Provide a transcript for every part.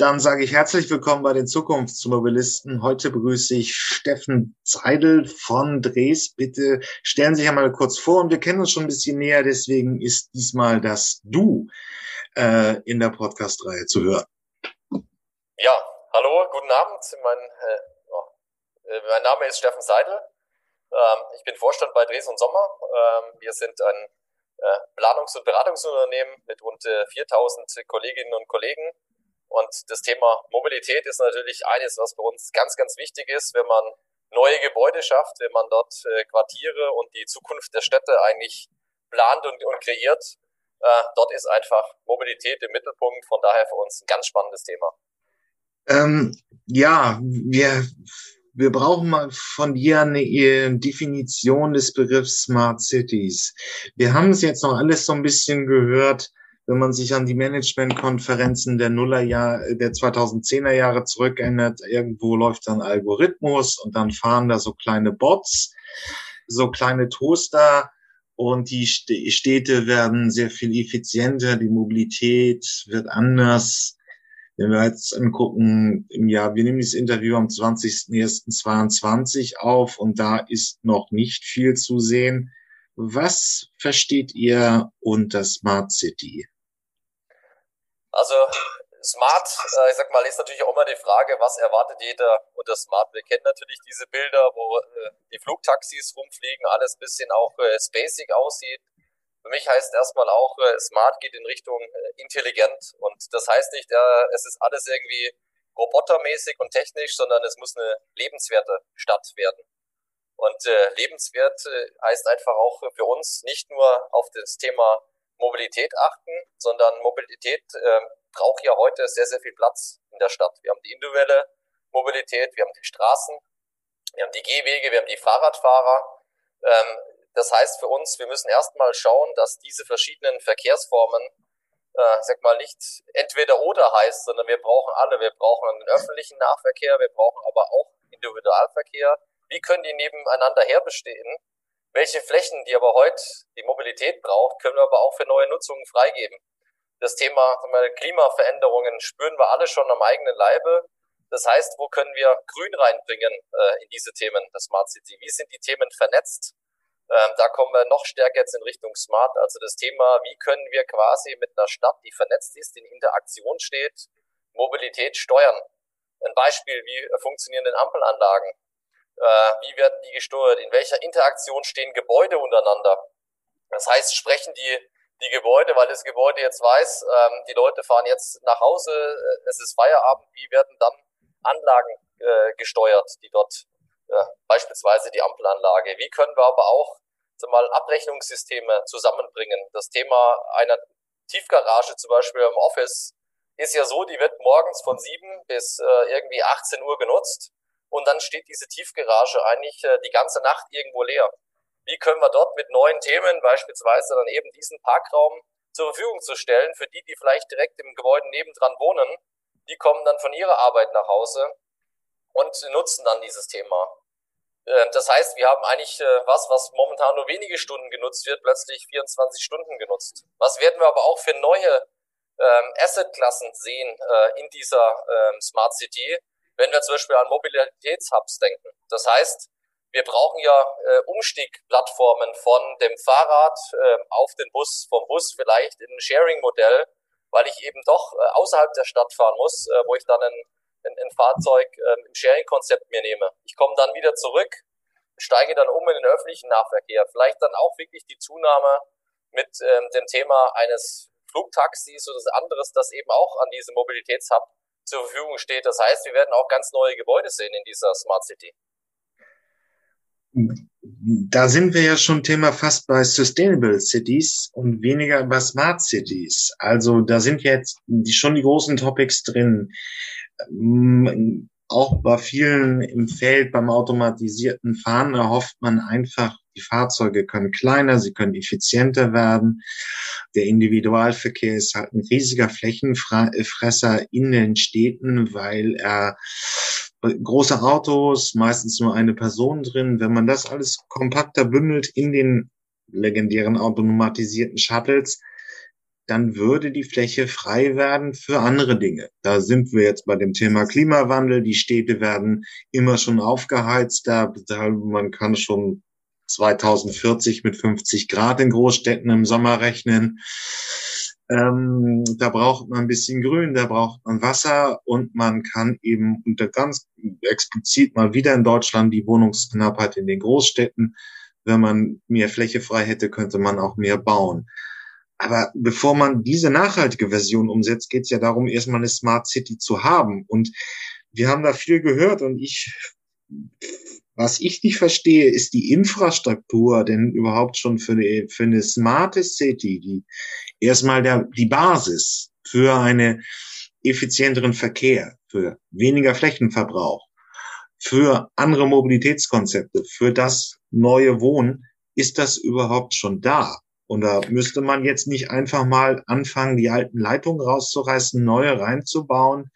Dann sage ich herzlich willkommen bei den Zukunftsmobilisten. Heute begrüße ich Steffen Zeidel von Dres. Bitte stellen Sie sich einmal kurz vor und wir kennen uns schon ein bisschen näher, deswegen ist diesmal das Du äh, in der Podcast-Reihe zu hören. Ja, hallo, guten Abend. Mein, äh, oh, äh, mein Name ist Steffen Seidel. Ähm, ich bin Vorstand bei Dres und Sommer. Ähm, wir sind ein äh, Planungs- und Beratungsunternehmen mit rund 4000 äh, Kolleginnen und Kollegen und das Thema Mobilität ist natürlich eines, was bei uns ganz, ganz wichtig ist, wenn man neue Gebäude schafft, wenn man dort äh, Quartiere und die Zukunft der Städte eigentlich plant und, und kreiert. Äh, dort ist einfach Mobilität im Mittelpunkt. Von daher für uns ein ganz spannendes Thema. Ähm, ja, wir, wir brauchen mal von dir eine äh, Definition des Begriffs Smart Cities. Wir haben es jetzt noch alles so ein bisschen gehört wenn man sich an die Managementkonferenzen der Nullerjahr, der 2010er Jahre zurückerinnert, irgendwo läuft dann Algorithmus und dann fahren da so kleine Bots, so kleine Toaster und die Städte werden sehr viel effizienter, die Mobilität wird anders. Wenn wir jetzt angucken, im Jahr, wir nehmen dieses Interview am 20.01.22 auf und da ist noch nicht viel zu sehen. Was versteht ihr unter Smart City? Also Smart, äh, ich sag mal, ist natürlich auch immer die Frage, was erwartet jeder unter Smart. Wir kennen natürlich diese Bilder, wo äh, die Flugtaxis rumfliegen, alles bisschen auch äh, spacig aussieht. Für mich heißt erstmal auch, äh, Smart geht in Richtung äh, intelligent. Und das heißt nicht, äh, es ist alles irgendwie robotermäßig und technisch, sondern es muss eine lebenswerte Stadt werden. Und äh, lebenswert äh, heißt einfach auch für uns nicht nur auf das Thema Mobilität achten, sondern Mobilität äh, braucht ja heute sehr, sehr viel Platz in der Stadt. Wir haben die individuelle Mobilität, wir haben die Straßen, wir haben die Gehwege, wir haben die Fahrradfahrer. Ähm, das heißt für uns, wir müssen erstmal schauen, dass diese verschiedenen Verkehrsformen, äh, sag mal, nicht entweder oder heißt, sondern wir brauchen alle. Wir brauchen den öffentlichen Nahverkehr, wir brauchen aber auch Individualverkehr. Wie können die nebeneinander herbestehen? Welche Flächen, die aber heute die Mobilität braucht, können wir aber auch für neue Nutzungen freigeben. Das Thema wir, Klimaveränderungen spüren wir alle schon am eigenen Leibe. Das heißt, wo können wir Grün reinbringen äh, in diese Themen der Smart City? Wie sind die Themen vernetzt? Ähm, da kommen wir noch stärker jetzt in Richtung Smart. Also das Thema, wie können wir quasi mit einer Stadt, die vernetzt ist, in Interaktion steht, Mobilität steuern? Ein Beispiel, wie funktionieren denn Ampelanlagen? Äh, wie werden die gesteuert? In welcher Interaktion stehen Gebäude untereinander? Das heißt, sprechen die, die Gebäude, weil das Gebäude jetzt weiß, ähm, die Leute fahren jetzt nach Hause, äh, es ist Feierabend, wie werden dann Anlagen äh, gesteuert, die dort äh, beispielsweise die Ampelanlage. Wie können wir aber auch mal Abrechnungssysteme zusammenbringen? Das Thema einer Tiefgarage zum Beispiel im Office ist ja so, die wird morgens von sieben bis äh, irgendwie 18 Uhr genutzt und dann steht diese Tiefgarage eigentlich äh, die ganze Nacht irgendwo leer. Wie können wir dort mit neuen Themen beispielsweise dann eben diesen Parkraum zur Verfügung zu stellen für die, die vielleicht direkt im Gebäude nebendran wohnen, die kommen dann von ihrer Arbeit nach Hause und nutzen dann dieses Thema. Äh, das heißt, wir haben eigentlich äh, was, was momentan nur wenige Stunden genutzt wird, plötzlich 24 Stunden genutzt. Was werden wir aber auch für neue ähm, Assetklassen sehen äh, in dieser ähm, Smart City, wenn wir zum Beispiel an Mobilitätshubs denken. Das heißt, wir brauchen ja äh, Umstiegplattformen von dem Fahrrad äh, auf den Bus, vom Bus vielleicht in ein Sharing-Modell, weil ich eben doch äh, außerhalb der Stadt fahren muss, äh, wo ich dann ein, ein, ein Fahrzeug äh, im Sharing-Konzept mir nehme. Ich komme dann wieder zurück, steige dann um in den öffentlichen Nahverkehr. Vielleicht dann auch wirklich die Zunahme mit ähm, dem Thema eines Flugtaxis oder anderes, das eben auch an diesem Mobilitätshub zur Verfügung steht. Das heißt, wir werden auch ganz neue Gebäude sehen in dieser Smart City. Da sind wir ja schon Thema fast bei Sustainable Cities und weniger bei Smart Cities. Also da sind jetzt schon die großen Topics drin. Ähm, auch bei vielen im Feld beim automatisierten Fahren erhofft man einfach die Fahrzeuge können kleiner, sie können effizienter werden. Der Individualverkehr ist halt ein riesiger Flächenfresser in den Städten, weil er große Autos, meistens nur eine Person drin. Wenn man das alles kompakter bündelt in den legendären automatisierten Shuttles, dann würde die Fläche frei werden für andere Dinge. Da sind wir jetzt bei dem Thema Klimawandel. Die Städte werden immer schon aufgeheizt. Da, man kann schon 2040 mit 50 Grad in Großstädten im Sommer rechnen. Ähm, da braucht man ein bisschen Grün, da braucht man Wasser und man kann eben unter ganz explizit mal wieder in Deutschland die Wohnungsknappheit in den Großstädten. Wenn man mehr Fläche frei hätte, könnte man auch mehr bauen. Aber bevor man diese nachhaltige Version umsetzt, geht es ja darum, erstmal eine Smart City zu haben. Und wir haben da viel gehört und ich was ich nicht verstehe, ist die Infrastruktur denn überhaupt schon für eine, für eine smarte City, die erstmal der, die Basis für einen effizienteren Verkehr, für weniger Flächenverbrauch, für andere Mobilitätskonzepte, für das neue Wohnen, ist das überhaupt schon da? Und da müsste man jetzt nicht einfach mal anfangen, die alten Leitungen rauszureißen, neue reinzubauen,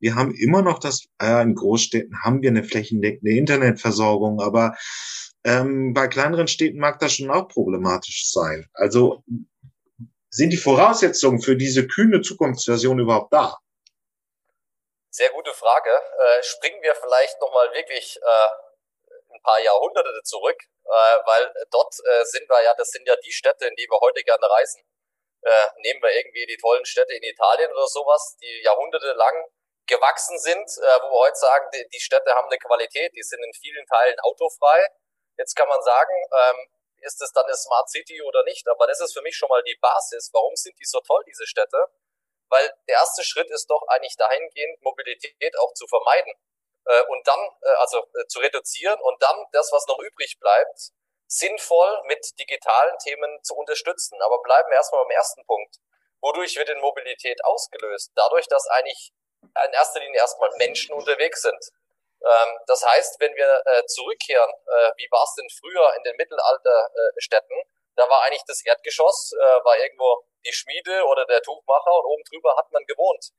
wir haben immer noch das, äh, in Großstädten haben wir eine flächendeckende Internetversorgung, aber ähm, bei kleineren Städten mag das schon auch problematisch sein. Also sind die Voraussetzungen für diese kühne Zukunftsversion überhaupt da? Sehr gute Frage. Äh, springen wir vielleicht nochmal wirklich äh, ein paar Jahrhunderte zurück, äh, weil dort äh, sind wir ja, das sind ja die Städte, in die wir heute gerne reisen. Äh, nehmen wir irgendwie die tollen Städte in Italien oder sowas, die jahrhundertelang gewachsen sind, äh, wo wir heute sagen, die, die, Städte haben eine Qualität, die sind in vielen Teilen autofrei. Jetzt kann man sagen, ähm, ist es dann eine Smart City oder nicht? Aber das ist für mich schon mal die Basis. Warum sind die so toll, diese Städte? Weil der erste Schritt ist doch eigentlich dahingehend, Mobilität auch zu vermeiden. Äh, und dann, äh, also äh, zu reduzieren und dann das, was noch übrig bleibt, sinnvoll mit digitalen Themen zu unterstützen. Aber bleiben wir erstmal beim ersten Punkt. Wodurch wird denn Mobilität ausgelöst? Dadurch, dass eigentlich in erster Linie erstmal Menschen unterwegs sind. Ähm, das heißt, wenn wir äh, zurückkehren, äh, wie war es denn früher in den Mittelalterstädten, äh, da war eigentlich das Erdgeschoss, äh, war irgendwo die Schmiede oder der Tuchmacher und oben drüber hat man gewohnt.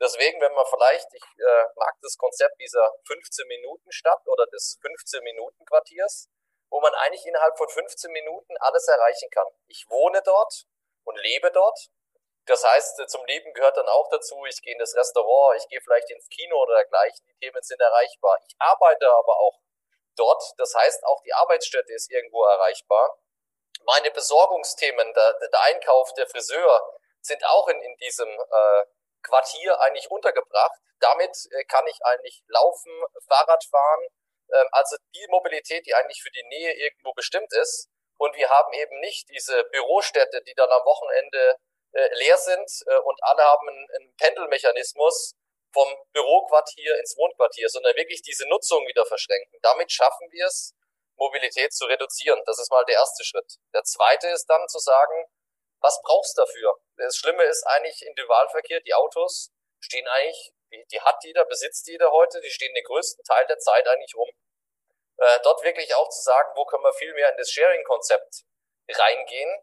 Deswegen, wenn man vielleicht, ich äh, mag das Konzept dieser 15-Minuten-Stadt oder des 15-Minuten-Quartiers, wo man eigentlich innerhalb von 15 Minuten alles erreichen kann. Ich wohne dort und lebe dort das heißt, zum Leben gehört dann auch dazu, ich gehe in das Restaurant, ich gehe vielleicht ins Kino oder dergleichen, die Themen sind erreichbar. Ich arbeite aber auch dort, das heißt, auch die Arbeitsstätte ist irgendwo erreichbar. Meine Besorgungsthemen, der, der Einkauf, der Friseur sind auch in, in diesem äh, Quartier eigentlich untergebracht. Damit äh, kann ich eigentlich laufen, Fahrrad fahren, äh, also die Mobilität, die eigentlich für die Nähe irgendwo bestimmt ist. Und wir haben eben nicht diese Bürostätte, die dann am Wochenende äh, leer sind äh, und alle haben einen, Pendelmechanismus vom Büroquartier ins Wohnquartier, sondern wirklich diese Nutzung wieder verschränken. Damit schaffen wir es, Mobilität zu reduzieren. Das ist mal der erste Schritt. Der zweite ist dann zu sagen, was brauchst du dafür? Das Schlimme ist eigentlich Individualverkehr, die Autos stehen eigentlich, die, die hat jeder, besitzt jeder heute, die stehen den größten Teil der Zeit eigentlich rum. Äh, dort wirklich auch zu sagen, wo können wir viel mehr in das Sharing-Konzept reingehen,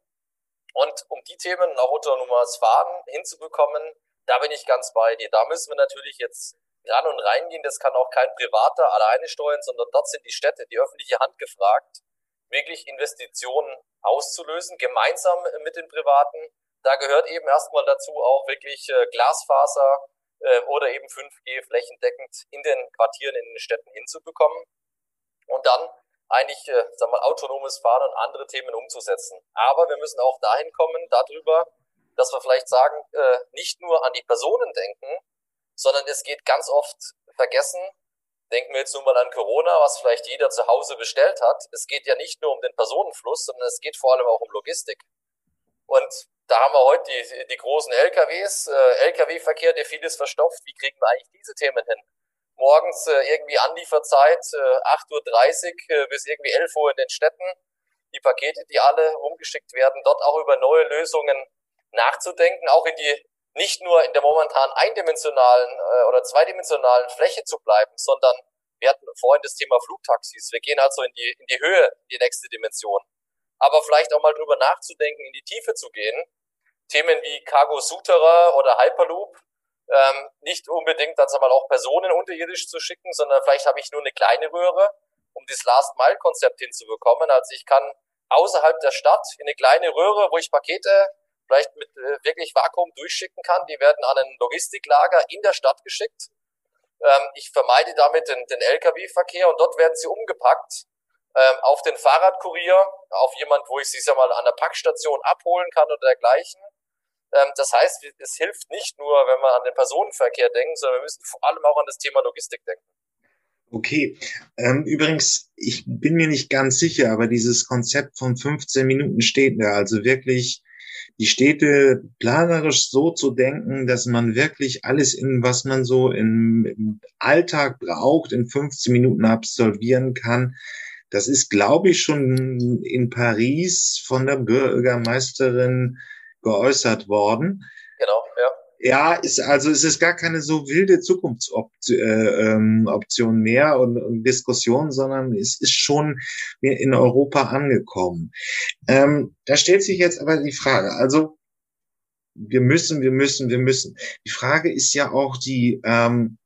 und um die Themen auch unter Faden hinzubekommen, da bin ich ganz bei dir. Da müssen wir natürlich jetzt ran und reingehen. Das kann auch kein Privater alleine steuern, sondern dort sind die Städte, die öffentliche Hand gefragt, wirklich Investitionen auszulösen, gemeinsam mit den Privaten. Da gehört eben erstmal dazu auch wirklich äh, Glasfaser äh, oder eben 5G flächendeckend in den Quartieren, in den Städten hinzubekommen. Und dann eigentlich, äh, sag mal, autonomes Fahren und andere Themen umzusetzen. Aber wir müssen auch dahin kommen, darüber, dass wir vielleicht sagen, äh, nicht nur an die Personen denken, sondern es geht ganz oft vergessen, denken wir jetzt nur mal an Corona, was vielleicht jeder zu Hause bestellt hat. Es geht ja nicht nur um den Personenfluss, sondern es geht vor allem auch um Logistik. Und da haben wir heute die, die großen LKWs, äh, LKW-Verkehr, der vieles verstopft. Wie kriegen wir eigentlich diese Themen hin? Morgens äh, irgendwie Anlieferzeit, äh, 8.30 Uhr äh, bis irgendwie 11 Uhr in den Städten. Die Pakete, die alle rumgeschickt werden, dort auch über neue Lösungen nachzudenken, auch in die nicht nur in der momentan eindimensionalen äh, oder zweidimensionalen Fläche zu bleiben, sondern wir hatten vorhin das Thema Flugtaxis. Wir gehen also in die, in die Höhe, die nächste Dimension. Aber vielleicht auch mal drüber nachzudenken, in die Tiefe zu gehen. Themen wie Cargo Souterer oder Hyperloop, ähm, nicht unbedingt dann mal auch Personen unterirdisch zu schicken, sondern vielleicht habe ich nur eine kleine Röhre, um das Last-Mile-Konzept hinzubekommen. Also ich kann außerhalb der Stadt in eine kleine Röhre, wo ich Pakete vielleicht mit äh, wirklich Vakuum durchschicken kann. Die werden an ein Logistiklager in der Stadt geschickt. Ähm, ich vermeide damit den, den Lkw-Verkehr und dort werden sie umgepackt ähm, auf den Fahrradkurier, auf jemand, wo ich sie sag mal an der Packstation abholen kann oder dergleichen. Ähm, das heißt, es hilft nicht nur, wenn wir an den Personenverkehr denken, sondern wir müssen vor allem auch an das Thema Logistik denken. Okay. Ähm, übrigens, ich bin mir nicht ganz sicher, aber dieses Konzept von 15 Minuten da. Also wirklich die Städte planerisch so zu denken, dass man wirklich alles in, was man so im, im Alltag braucht, in 15 Minuten absolvieren kann. Das ist, glaube ich, schon in Paris von der Bürgermeisterin geäußert worden. Genau, ja. Ja, ist, also es ist gar keine so wilde Zukunftsoption äh, ähm, mehr und, und Diskussion, sondern es ist schon in Europa angekommen. Ähm, da stellt sich jetzt aber die Frage, also wir müssen, wir müssen, wir müssen. Die Frage ist ja auch die, ähm,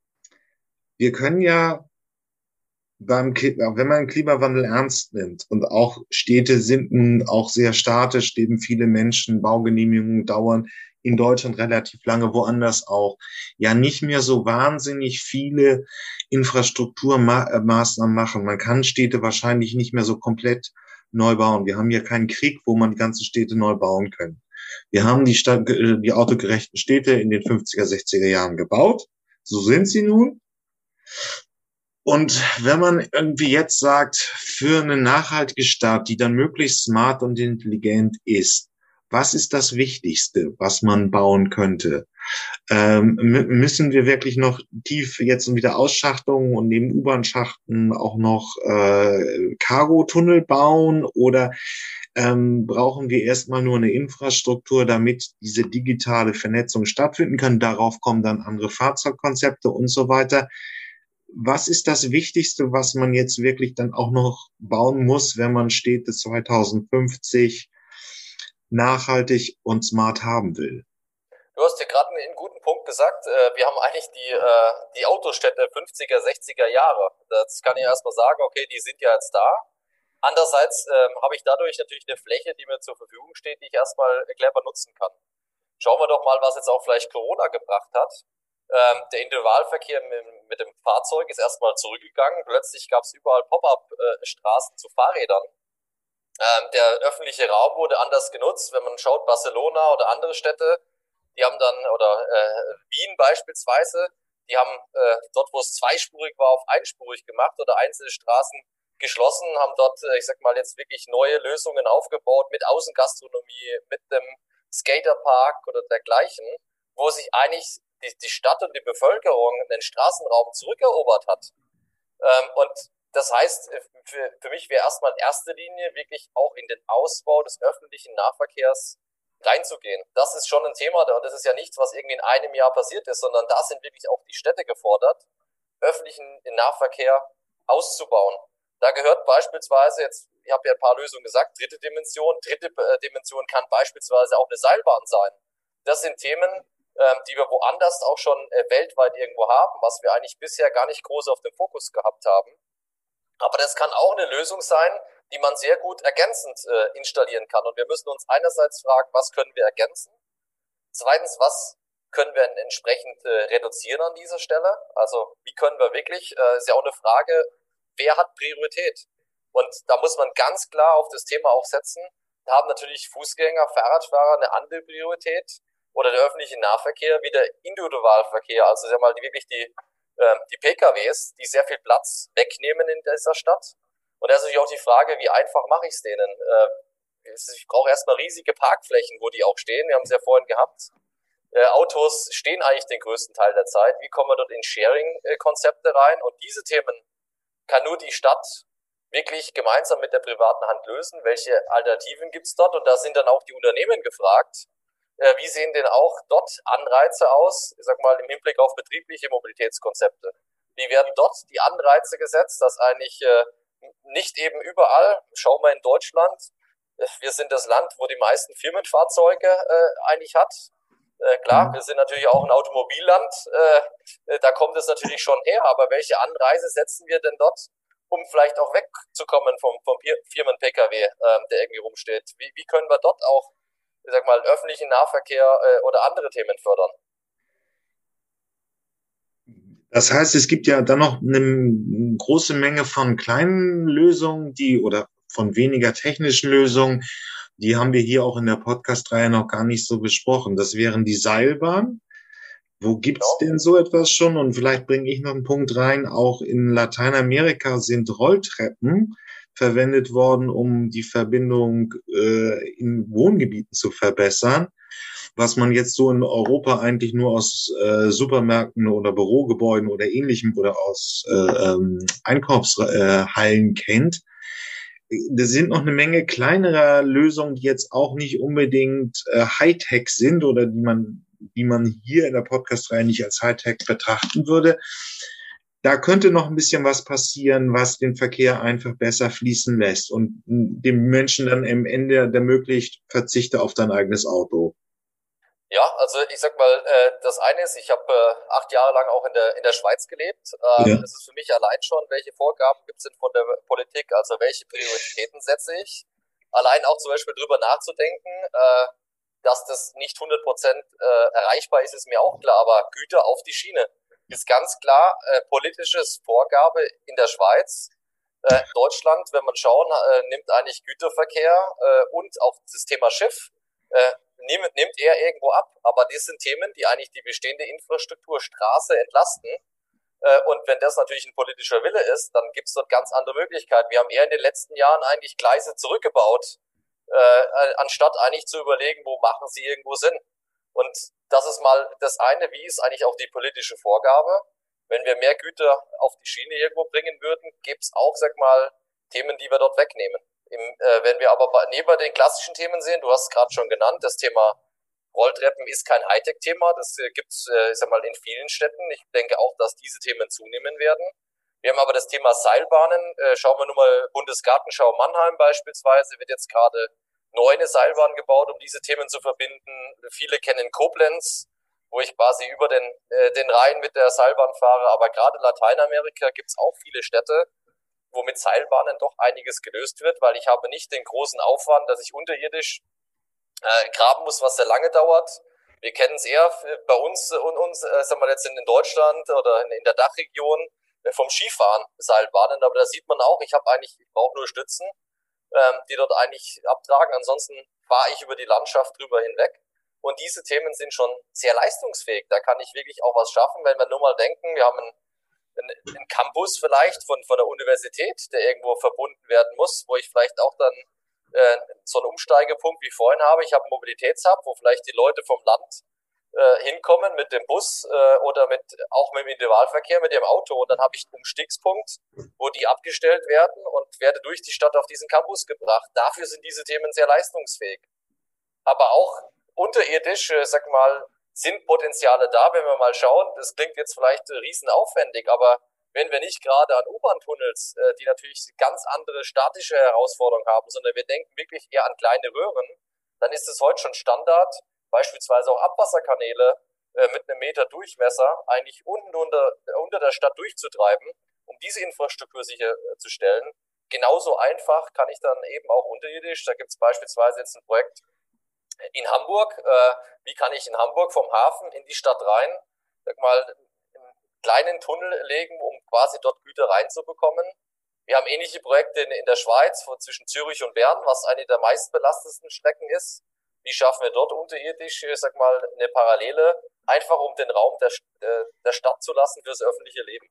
wir können ja beim, wenn man Klimawandel ernst nimmt und auch Städte sind nun auch sehr statisch, leben viele Menschen, Baugenehmigungen dauern in Deutschland relativ lange, woanders auch, ja nicht mehr so wahnsinnig viele Infrastrukturmaßnahmen machen. Man kann Städte wahrscheinlich nicht mehr so komplett neu bauen. Wir haben ja keinen Krieg, wo man die ganzen Städte neu bauen können. Wir haben die, Stadt, die autogerechten Städte in den 50er, 60er Jahren gebaut. So sind sie nun. Und wenn man irgendwie jetzt sagt, für eine nachhaltige Stadt, die dann möglichst smart und intelligent ist, was ist das Wichtigste, was man bauen könnte? Ähm, müssen wir wirklich noch tief jetzt wieder Ausschachtungen und neben U-Bahn-Schachten auch noch äh, Cargo-Tunnel bauen oder ähm, brauchen wir erstmal nur eine Infrastruktur, damit diese digitale Vernetzung stattfinden kann. Darauf kommen dann andere Fahrzeugkonzepte und so weiter was ist das Wichtigste, was man jetzt wirklich dann auch noch bauen muss, wenn man Städte 2050 nachhaltig und smart haben will? Du hast ja gerade einen guten Punkt gesagt. Äh, wir haben eigentlich die, äh, die Autostädte 50er, 60er Jahre. Das kann ich erstmal sagen, okay, die sind ja jetzt da. Andererseits ähm, habe ich dadurch natürlich eine Fläche, die mir zur Verfügung steht, die ich erstmal clever nutzen kann. Schauen wir doch mal, was jetzt auch vielleicht Corona gebracht hat. Ähm, der Individualverkehr mit, mit, dem Fahrzeug ist erstmal zurückgegangen. Plötzlich gab es überall Pop-up-Straßen zu Fahrrädern. Ähm, der öffentliche Raum wurde anders genutzt. Wenn man schaut, Barcelona oder andere Städte, die haben dann, oder äh, Wien beispielsweise, die haben äh, dort, wo es zweispurig war, auf einspurig gemacht oder einzelne Straßen geschlossen, haben dort, äh, ich sag mal, jetzt wirklich neue Lösungen aufgebaut mit Außengastronomie, mit dem Skaterpark oder dergleichen, wo sich eigentlich die, die Stadt und die Bevölkerung den Straßenraum zurückerobert hat. Ähm, und das heißt, äh, für, für mich wäre erstmal in erster Linie wirklich auch in den Ausbau des öffentlichen Nahverkehrs reinzugehen. Das ist schon ein Thema, und das ist ja nichts, was irgendwie in einem Jahr passiert ist, sondern da sind wirklich auch die Städte gefordert, öffentlichen Nahverkehr auszubauen. Da gehört beispielsweise jetzt, ich habe ja ein paar Lösungen gesagt, dritte Dimension. Dritte äh, Dimension kann beispielsweise auch eine Seilbahn sein. Das sind Themen, ähm, die wir woanders auch schon äh, weltweit irgendwo haben, was wir eigentlich bisher gar nicht groß auf dem Fokus gehabt haben. Aber das kann auch eine Lösung sein, die man sehr gut ergänzend äh, installieren kann. Und wir müssen uns einerseits fragen, was können wir ergänzen? Zweitens, was können wir entsprechend äh, reduzieren an dieser Stelle? Also wie können wir wirklich, äh, ist ja auch eine Frage, wer hat Priorität? Und da muss man ganz klar auf das Thema auch setzen. Da haben natürlich Fußgänger, Fahrradfahrer eine andere Priorität oder der öffentliche Nahverkehr wie der Individualverkehr, also sag mal die, wirklich die, äh, die PKWs, die sehr viel Platz wegnehmen in dieser Stadt. Und da ist natürlich auch die Frage, wie einfach mache ich es denen? Äh, ich brauche erstmal riesige Parkflächen, wo die auch stehen. Wir haben es ja vorhin gehabt. Äh, Autos stehen eigentlich den größten Teil der Zeit. Wie kommen wir dort in Sharing-Konzepte rein? Und diese Themen kann nur die Stadt wirklich gemeinsam mit der privaten Hand lösen. Welche Alternativen gibt es dort? Und da sind dann auch die Unternehmen gefragt, wie sehen denn auch dort Anreize aus, ich sag mal im Hinblick auf betriebliche Mobilitätskonzepte? Wie werden dort die Anreize gesetzt, dass eigentlich äh, nicht eben überall, schauen wir in Deutschland, äh, wir sind das Land, wo die meisten Firmenfahrzeuge äh, eigentlich hat. Äh, klar, mhm. wir sind natürlich auch ein Automobilland, äh, da kommt es natürlich schon her, aber welche Anreise setzen wir denn dort, um vielleicht auch wegzukommen vom, vom Firmen-Pkw, äh, der irgendwie rumsteht? Wie, wie können wir dort auch ich sag mal, öffentlichen Nahverkehr äh, oder andere Themen fördern. Das heißt, es gibt ja dann noch eine große Menge von kleinen Lösungen, die oder von weniger technischen Lösungen, die haben wir hier auch in der Podcast-Reihe noch gar nicht so besprochen. Das wären die Seilbahn. Wo gibt's genau. denn so etwas schon? Und vielleicht bringe ich noch einen Punkt rein. Auch in Lateinamerika sind Rolltreppen verwendet worden, um die Verbindung äh, in Wohngebieten zu verbessern, was man jetzt so in Europa eigentlich nur aus äh, Supermärkten oder Bürogebäuden oder ähnlichem oder aus äh, ähm, Einkaufshallen kennt. Da sind noch eine Menge kleinerer Lösungen, die jetzt auch nicht unbedingt äh, Hightech sind oder die man, die man hier in der Podcast-Reihe nicht als Hightech betrachten würde da könnte noch ein bisschen was passieren, was den Verkehr einfach besser fließen lässt und dem Menschen dann im Ende ermöglicht, verzichte auf dein eigenes Auto. Ja, also ich sag mal, äh, das eine ist, ich habe äh, acht Jahre lang auch in der in der Schweiz gelebt. Äh, ja. Das ist für mich allein schon, welche Vorgaben gibt es denn von der Politik, also welche Prioritäten setze ich. Allein auch zum Beispiel drüber nachzudenken, äh, dass das nicht 100 Prozent äh, erreichbar ist, ist mir auch klar, aber Güter auf die Schiene ist ganz klar äh, politisches Vorgabe in der Schweiz. Äh, Deutschland, wenn man schauen, äh, nimmt eigentlich Güterverkehr äh, und auch das Thema Schiff, äh, nimmt, nimmt er irgendwo ab. Aber das sind Themen, die eigentlich die bestehende Infrastruktur, Straße entlasten. Äh, und wenn das natürlich ein politischer Wille ist, dann gibt es dort ganz andere Möglichkeiten. Wir haben eher in den letzten Jahren eigentlich Gleise zurückgebaut, äh, anstatt eigentlich zu überlegen, wo machen sie irgendwo Sinn. Und das ist mal das eine, wie ist eigentlich auch die politische Vorgabe. Wenn wir mehr Güter auf die Schiene irgendwo bringen würden, gäbe es auch, sag mal, Themen, die wir dort wegnehmen. Im, äh, wenn wir aber neben den klassischen Themen sehen, du hast es gerade schon genannt, das Thema Rolltreppen ist kein Hightech-Thema, das äh, gibt es, äh, ich sag mal, in vielen Städten. Ich denke auch, dass diese Themen zunehmen werden. Wir haben aber das Thema Seilbahnen. Äh, schauen wir nur mal Bundesgartenschau Mannheim beispielsweise, wird jetzt gerade neue Seilbahn gebaut, um diese Themen zu verbinden. Viele kennen Koblenz, wo ich quasi über den, äh, den Rhein mit der Seilbahn fahre. Aber gerade in Lateinamerika gibt's auch viele Städte, wo mit Seilbahnen doch einiges gelöst wird, weil ich habe nicht den großen Aufwand, dass ich unterirdisch äh, graben muss, was sehr lange dauert. Wir kennen es eher bei uns und uns, äh, sagen wir jetzt in, in Deutschland oder in, in der Dachregion äh, vom Skifahren Seilbahnen, aber da sieht man auch, ich habe eigentlich, ich brauche nur Stützen ähm, die dort eigentlich abtragen. Ansonsten fahre ich über die Landschaft drüber hinweg. Und diese Themen sind schon sehr leistungsfähig. Da kann ich wirklich auch was schaffen, wenn wir nur mal denken, wir haben einen, einen, einen Campus vielleicht von, von der Universität, der irgendwo verbunden werden muss, wo ich vielleicht auch dann äh, so einen Umsteigepunkt wie vorhin habe. Ich habe einen Mobilitätshub, wo vielleicht die Leute vom Land äh, hinkommen mit dem Bus äh, oder mit auch mit dem Individualverkehr, mit dem Auto. Und dann habe ich einen Umstiegspunkt, wo die abgestellt werden und werde durch die Stadt auf diesen Campus gebracht. Dafür sind diese Themen sehr leistungsfähig. Aber auch unterirdisch, äh, sag mal, sind Potenziale da, wenn wir mal schauen. Das klingt jetzt vielleicht riesenaufwendig, aber wenn wir nicht gerade an U-Bahn-Tunnels, äh, die natürlich ganz andere statische Herausforderungen haben, sondern wir denken wirklich eher an kleine Röhren, dann ist es heute schon Standard, beispielsweise auch Abwasserkanäle äh, mit einem Meter Durchmesser eigentlich unten unter, unter der Stadt durchzutreiben, um diese Infrastruktur sicherzustellen. Äh, Genauso einfach kann ich dann eben auch unterirdisch, da gibt es beispielsweise jetzt ein Projekt in Hamburg, äh, wie kann ich in Hamburg vom Hafen in die Stadt rein, sag mal, einen kleinen Tunnel legen, um quasi dort Güter reinzubekommen. Wir haben ähnliche Projekte in, in der Schweiz zwischen Zürich und Bern, was eine der meistbelastetsten Strecken ist. Wie schaffen wir dort unterirdisch, ich sag mal, eine Parallele, einfach um den Raum der, äh, der Stadt zu lassen fürs öffentliche Leben?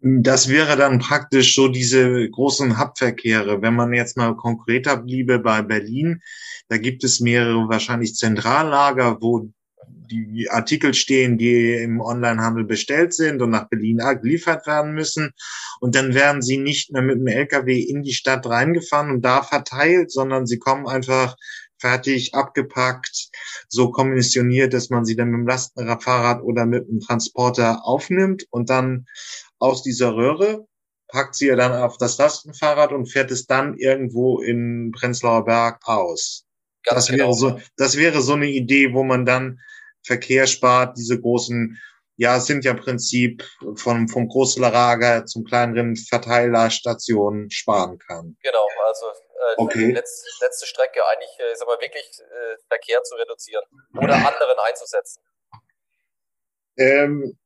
Das wäre dann praktisch so diese großen Hubverkehre. Wenn man jetzt mal konkreter bliebe bei Berlin, da gibt es mehrere wahrscheinlich Zentrallager, wo die Artikel stehen, die im Onlinehandel bestellt sind und nach Berlin geliefert werden müssen. Und dann werden sie nicht mehr mit dem LKW in die Stadt reingefahren und da verteilt, sondern sie kommen einfach fertig, abgepackt, so kommissioniert, dass man sie dann mit dem Lastenradfahrrad oder mit dem Transporter aufnimmt und dann aus dieser Röhre packt sie ja dann auf das Lastenfahrrad und fährt es dann irgendwo in Prenzlauer Berg aus. Ganz das genau. wäre so, das wäre so eine Idee, wo man dann Verkehr spart, diese großen, ja, es sind ja im Prinzip vom, vom Großlager zum kleineren Verteilerstationen sparen kann. Genau, also äh, okay. letzte, letzte Strecke eigentlich, äh, sag mal, wirklich äh, Verkehr zu reduzieren oder anderen einzusetzen? Ähm,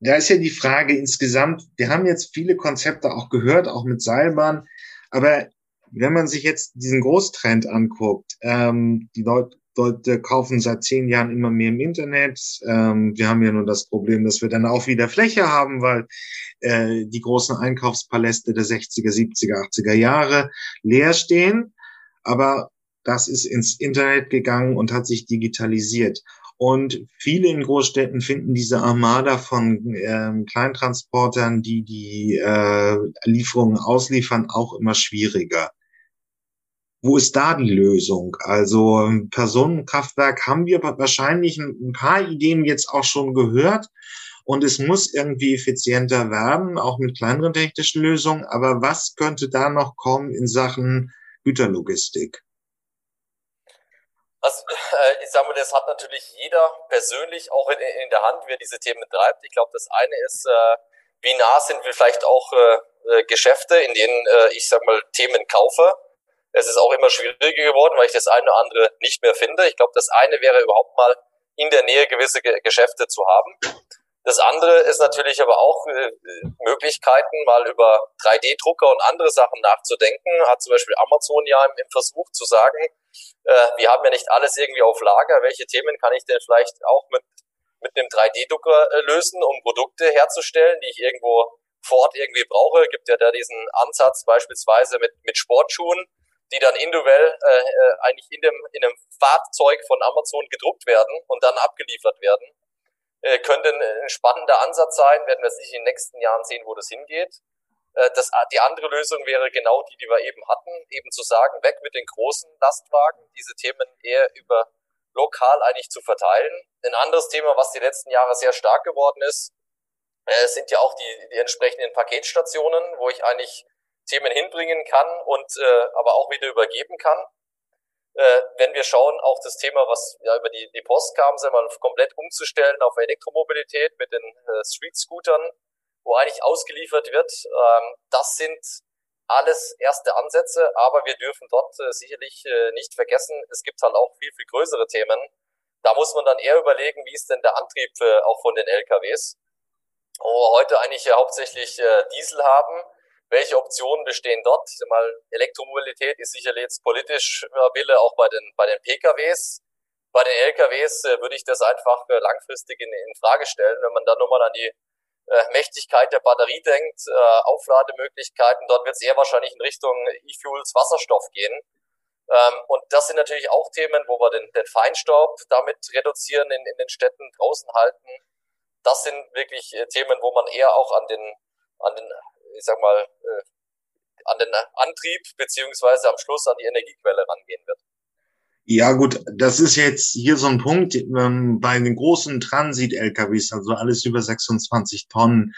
da ist ja die Frage insgesamt, wir haben jetzt viele Konzepte auch gehört, auch mit Seilbahn, aber wenn man sich jetzt diesen Großtrend anguckt, ähm, die Leute, Leute kaufen seit zehn Jahren immer mehr im Internet. Ähm, wir haben ja nur das Problem, dass wir dann auch wieder Fläche haben, weil äh, die großen Einkaufspaläste der 60er, 70er, 80er Jahre leer stehen. Aber das ist ins Internet gegangen und hat sich digitalisiert. Und viele in Großstädten finden diese Armada von ähm, Kleintransportern, die die äh, Lieferungen ausliefern, auch immer schwieriger. Wo ist da die Lösung? Also ähm, Personenkraftwerk haben wir wahrscheinlich ein paar Ideen jetzt auch schon gehört. Und es muss irgendwie effizienter werden, auch mit kleineren technischen Lösungen. Aber was könnte da noch kommen in Sachen Güterlogistik? Also, äh, ich sage mal, das hat natürlich jeder persönlich auch in, in der Hand, wie er diese Themen treibt. Ich glaube, das eine ist, äh, wie nah sind wir vielleicht auch äh, Geschäfte, in denen ich sag mal Themen kaufe. Es ist auch immer schwieriger geworden, weil ich das eine oder andere nicht mehr finde. Ich glaube, das eine wäre überhaupt mal in der Nähe gewisse Ge Geschäfte zu haben. Das andere ist natürlich aber auch äh, Möglichkeiten, mal über 3D-Drucker und andere Sachen nachzudenken. Hat zum Beispiel Amazon ja im, im Versuch zu sagen, äh, wir haben ja nicht alles irgendwie auf Lager. Welche Themen kann ich denn vielleicht auch mit, mit einem 3D-Drucker äh, lösen, um Produkte herzustellen, die ich irgendwo vor Ort irgendwie brauche? Gibt ja da diesen Ansatz beispielsweise mit, mit Sportschuhen, die dann individuell äh, äh eigentlich in dem in einem Fahrzeug von Amazon gedruckt werden und dann abgeliefert werden äh, könnte ein spannender Ansatz sein, werden wir sicher in den nächsten Jahren sehen, wo das hingeht. Äh, das, die andere Lösung wäre genau die, die wir eben hatten, eben zu sagen, weg mit den großen Lastwagen, diese Themen eher über lokal eigentlich zu verteilen. Ein anderes Thema, was die letzten Jahre sehr stark geworden ist, äh, sind ja auch die, die entsprechenden Paketstationen, wo ich eigentlich Themen hinbringen kann und äh, aber auch wieder übergeben kann äh, wenn wir schauen, auch das Thema, was ja über die, die Post kam, sind wir komplett umzustellen auf Elektromobilität mit den äh, Street-Scootern, wo eigentlich ausgeliefert wird. Ähm, das sind alles erste Ansätze, aber wir dürfen dort äh, sicherlich äh, nicht vergessen, es gibt halt auch viel, viel größere Themen. Da muss man dann eher überlegen, wie ist denn der Antrieb äh, auch von den LKWs, wo wir heute eigentlich hauptsächlich äh, Diesel haben welche Optionen bestehen dort? Mal Elektromobilität ist sicherlich jetzt politisch Wille auch bei den bei den PKWs. Bei den LKWs äh, würde ich das einfach äh, langfristig in, in Frage stellen, wenn man dann nochmal an die äh, Mächtigkeit der Batterie denkt, äh, Auflademöglichkeiten, dort wird es eher wahrscheinlich in Richtung E-Fuels, Wasserstoff gehen. Ähm, und das sind natürlich auch Themen, wo wir den, den Feinstaub damit reduzieren, in, in den Städten draußen halten. Das sind wirklich äh, Themen, wo man eher auch an den, an den ich sag mal, äh, an den Antrieb beziehungsweise am Schluss an die Energiequelle rangehen wird. Ja gut, das ist jetzt hier so ein Punkt ähm, bei den großen Transit-LKWs, also alles über 26 Tonnen,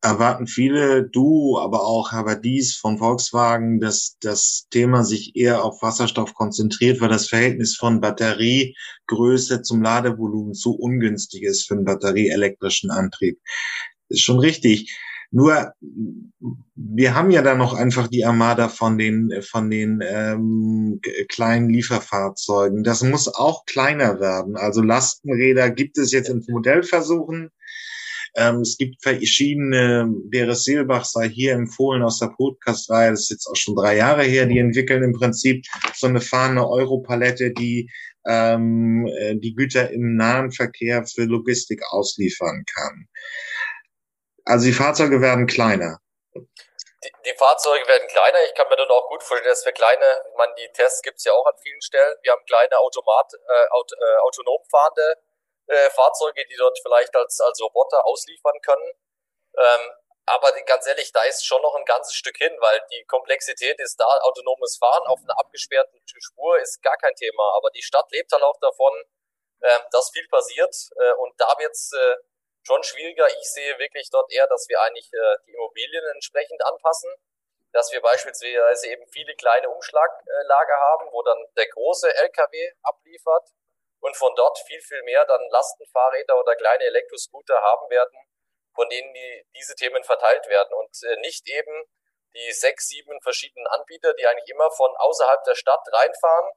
erwarten viele, du, aber auch Herbert Dies von Volkswagen, dass das Thema sich eher auf Wasserstoff konzentriert, weil das Verhältnis von Batteriegröße zum Ladevolumen zu ungünstig ist für einen batterieelektrischen Antrieb. Ist schon richtig. Nur wir haben ja da noch einfach die Armada von den von den ähm, kleinen Lieferfahrzeugen. Das muss auch kleiner werden. Also Lastenräder gibt es jetzt in Modellversuchen. Ähm, es gibt verschiedene, Beres Silbach sei hier empfohlen aus der Podcast-Reihe, das ist jetzt auch schon drei Jahre her, die entwickeln im Prinzip so eine fahrende Europalette, die ähm, äh, die Güter im nahen Verkehr für Logistik ausliefern kann. Also die Fahrzeuge werden kleiner. Die, die, Fahrzeuge werden kleiner. Ich kann mir dann auch gut vorstellen, dass wir kleine, ich meine, die Tests gibt es ja auch an vielen Stellen. Wir haben kleine Automat, äh, aut, äh, autonom fahrende äh, Fahrzeuge, die dort vielleicht als, als Roboter ausliefern können. Ähm, aber ganz ehrlich, da ist schon noch ein ganzes Stück hin, weil die Komplexität ist da. Autonomes Fahren auf einer abgesperrten Spur ist gar kein Thema. Aber die Stadt lebt halt auch davon, äh, dass viel passiert. Äh, und da wird's äh, schon schwieriger. Ich sehe wirklich dort eher, dass wir eigentlich äh, die Immobilien entsprechend anpassen, dass wir beispielsweise eben viele kleine Umschlaglager haben, wo dann der große LKW abliefert und von dort viel, viel mehr dann Lastenfahrräder oder kleine Elektroscooter haben werden, von denen die, diese Themen verteilt werden und äh, nicht eben die sechs, sieben verschiedenen Anbieter, die eigentlich immer von außerhalb der Stadt reinfahren,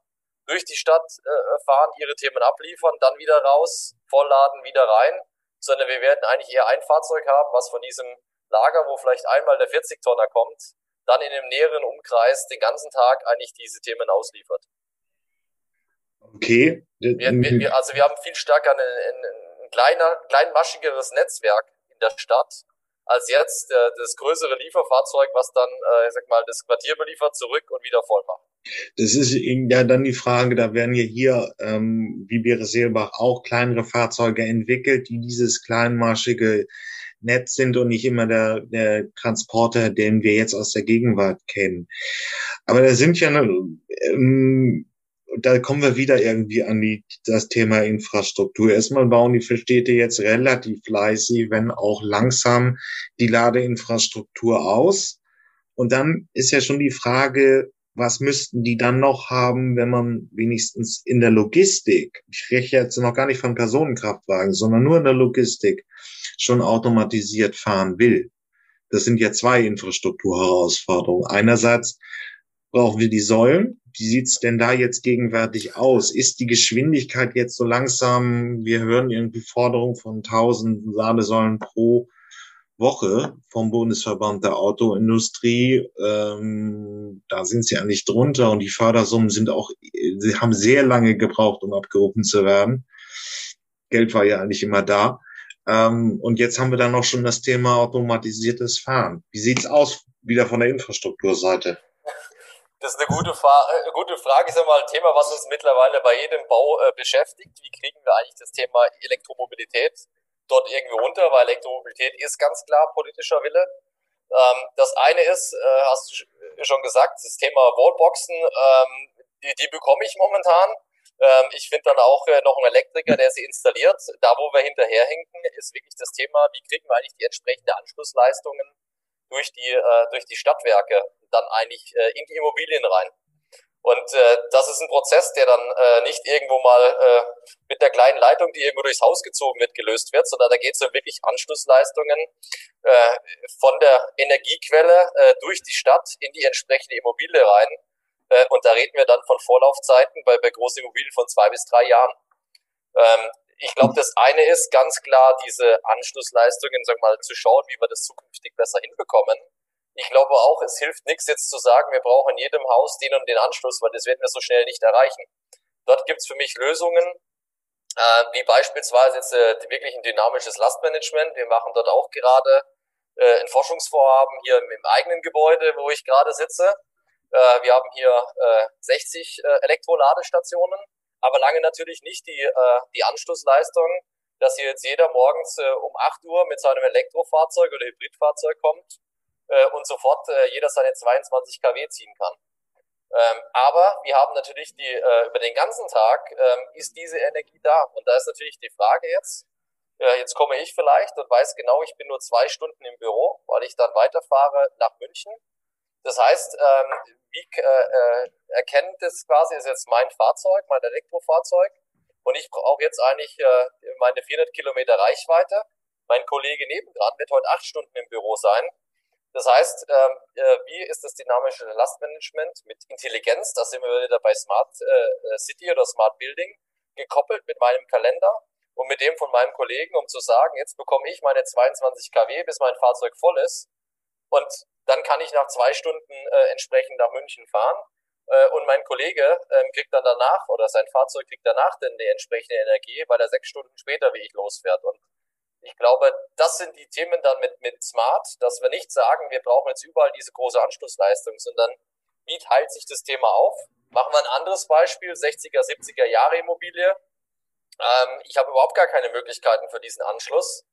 durch die Stadt äh, fahren, ihre Themen abliefern, dann wieder raus, vollladen, wieder rein, sondern wir werden eigentlich eher ein Fahrzeug haben, was von diesem Lager, wo vielleicht einmal der 40-Tonner kommt, dann in dem näheren Umkreis den ganzen Tag eigentlich diese Themen ausliefert. Okay. Wir, wir, also wir haben viel stärker ein, ein, ein kleiner, kleinmaschigeres Netzwerk in der Stadt als jetzt äh, das größere Lieferfahrzeug, was dann, äh, ich sag mal, das Quartier beliefert, zurück und wieder voll macht. Das ist ja dann die Frage, da werden ja hier, ähm, wie Beere Seelbach, auch kleinere Fahrzeuge entwickelt, die dieses kleinmaschige Netz sind und nicht immer der, der Transporter, den wir jetzt aus der Gegenwart kennen. Aber da sind ja, ähm, da kommen wir wieder irgendwie an die, das Thema Infrastruktur. Erstmal bauen die Städte jetzt relativ fleißig, wenn auch langsam, die Ladeinfrastruktur aus. Und dann ist ja schon die Frage, was müssten die dann noch haben, wenn man wenigstens in der Logistik, ich spreche jetzt noch gar nicht von Personenkraftwagen, sondern nur in der Logistik, schon automatisiert fahren will. Das sind ja zwei Infrastrukturherausforderungen. Einerseits brauchen wir die Säulen. Wie sieht's denn da jetzt gegenwärtig aus? Ist die Geschwindigkeit jetzt so langsam? Wir hören irgendwie Forderungen von 1000 Ladesäulen pro Woche vom Bundesverband der Autoindustrie. Ähm, da sind sie eigentlich drunter und die Fördersummen sind auch, sie haben sehr lange gebraucht, um abgerufen zu werden. Geld war ja eigentlich immer da. Ähm, und jetzt haben wir dann noch schon das Thema automatisiertes Fahren. Wie sieht's aus wieder von der Infrastrukturseite? Das ist eine gute, Fra äh, gute Frage. Ich sag mal, ein Thema, was uns mittlerweile bei jedem Bau äh, beschäftigt. Wie kriegen wir eigentlich das Thema Elektromobilität dort irgendwie runter? Weil Elektromobilität ist ganz klar politischer Wille. Ähm, das eine ist, äh, hast du schon gesagt, das Thema Wallboxen, ähm, die, die bekomme ich momentan. Ähm, ich finde dann auch äh, noch einen Elektriker, der sie installiert. Da, wo wir hinterherhinken, ist wirklich das Thema, wie kriegen wir eigentlich die entsprechende Anschlussleistungen durch die, äh, durch die Stadtwerke dann eigentlich äh, in die Immobilien rein. Und äh, das ist ein Prozess, der dann äh, nicht irgendwo mal äh, mit der kleinen Leitung, die irgendwo durchs Haus gezogen wird, gelöst wird, sondern da geht es um wirklich Anschlussleistungen äh, von der Energiequelle äh, durch die Stadt in die entsprechende Immobilie rein. Äh, und da reden wir dann von Vorlaufzeiten bei, bei großen Immobilien von zwei bis drei Jahren. Ähm, ich glaube, das eine ist ganz klar, diese Anschlussleistungen, sag mal, zu schauen, wie wir das zukünftig besser hinbekommen. Ich glaube auch, es hilft nichts jetzt zu sagen, wir brauchen in jedem Haus den und den Anschluss, weil das werden wir so schnell nicht erreichen. Dort gibt's für mich Lösungen, äh, wie beispielsweise jetzt äh, wirklich ein dynamisches Lastmanagement. Wir machen dort auch gerade äh, ein Forschungsvorhaben hier im, im eigenen Gebäude, wo ich gerade sitze. Äh, wir haben hier äh, 60 äh, Elektroladestationen aber lange natürlich nicht die, äh, die Anschlussleistung, dass hier jetzt jeder morgens äh, um 8 Uhr mit seinem Elektrofahrzeug oder Hybridfahrzeug kommt äh, und sofort äh, jeder seine 22 kW ziehen kann. Ähm, aber wir haben natürlich die, äh, über den ganzen Tag ähm, ist diese Energie da. Und da ist natürlich die Frage jetzt, äh, jetzt komme ich vielleicht und weiß genau, ich bin nur zwei Stunden im Büro, weil ich dann weiterfahre nach München. Das heißt, ähm, wie äh, äh, erkennt das quasi, ist jetzt mein Fahrzeug, mein Elektrofahrzeug und ich brauche jetzt eigentlich äh, meine 400 Kilometer Reichweite. Mein Kollege nebendran wird heute acht Stunden im Büro sein. Das heißt, ähm, äh, wie ist das dynamische Lastmanagement mit Intelligenz, da sind wir wieder bei Smart äh, City oder Smart Building, gekoppelt mit meinem Kalender und mit dem von meinem Kollegen, um zu sagen, jetzt bekomme ich meine 22 kW, bis mein Fahrzeug voll ist. Und dann kann ich nach zwei Stunden äh, entsprechend nach München fahren. Äh, und mein Kollege ähm, kriegt dann danach oder sein Fahrzeug kriegt danach dann die entsprechende Energie, weil er sechs Stunden später wie ich losfährt. Und ich glaube, das sind die Themen dann mit, mit Smart, dass wir nicht sagen, wir brauchen jetzt überall diese große Anschlussleistung, sondern wie teilt sich das Thema auf? Machen wir ein anderes Beispiel, 60er, 70er Jahre Immobilie. Ähm, ich habe überhaupt gar keine Möglichkeiten für diesen Anschluss.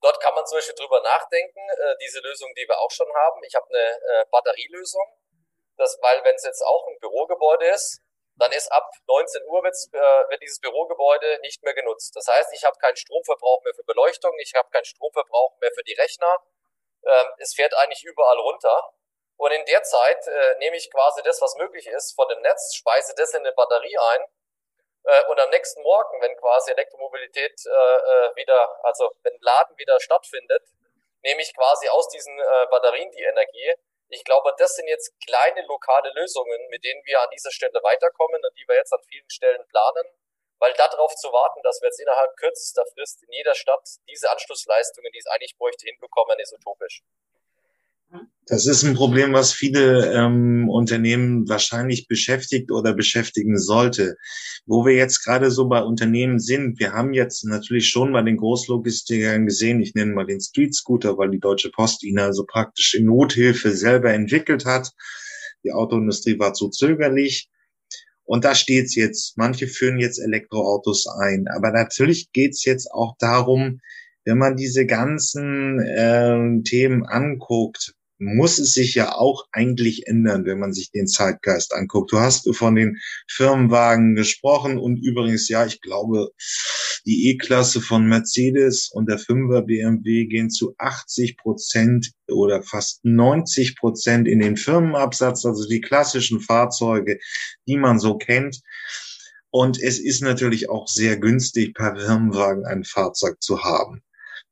Dort kann man zum Beispiel drüber nachdenken, äh, diese Lösung, die wir auch schon haben. Ich habe eine äh, Batterielösung, das, weil wenn es jetzt auch ein Bürogebäude ist, dann ist ab 19 Uhr äh, wird dieses Bürogebäude nicht mehr genutzt. Das heißt, ich habe keinen Stromverbrauch mehr für Beleuchtung, ich habe keinen Stromverbrauch mehr für die Rechner. Ähm, es fährt eigentlich überall runter. Und in der Zeit äh, nehme ich quasi das, was möglich ist von dem Netz, speise das in eine Batterie ein äh, und am nächsten Morgen, wenn quasi Elektromobilität äh, äh, wieder, also wenn Laden wieder stattfindet, nehme ich quasi aus diesen äh, Batterien die Energie, Ich glaube, das sind jetzt kleine lokale Lösungen, mit denen wir an dieser Stelle weiterkommen und die wir jetzt an vielen Stellen planen. Weil darauf zu warten, dass wir jetzt innerhalb kürzester Frist in jeder Stadt diese Anschlussleistungen, die es eigentlich bräuchte, hinbekommen, ist utopisch. Das ist ein Problem, was viele ähm, Unternehmen wahrscheinlich beschäftigt oder beschäftigen sollte. Wo wir jetzt gerade so bei Unternehmen sind, wir haben jetzt natürlich schon bei den Großlogistikern gesehen, ich nenne mal den Street Scooter, weil die Deutsche Post ihn also praktisch in Nothilfe selber entwickelt hat. Die Autoindustrie war zu zögerlich. Und da steht's jetzt. Manche führen jetzt Elektroautos ein. Aber natürlich geht's jetzt auch darum, wenn man diese ganzen äh, Themen anguckt, muss es sich ja auch eigentlich ändern, wenn man sich den Zeitgeist anguckt. Du hast von den Firmenwagen gesprochen und übrigens, ja, ich glaube, die E-Klasse von Mercedes und der 5er BMW gehen zu 80 Prozent oder fast 90 Prozent in den Firmenabsatz, also die klassischen Fahrzeuge, die man so kennt. Und es ist natürlich auch sehr günstig, per Firmenwagen ein Fahrzeug zu haben.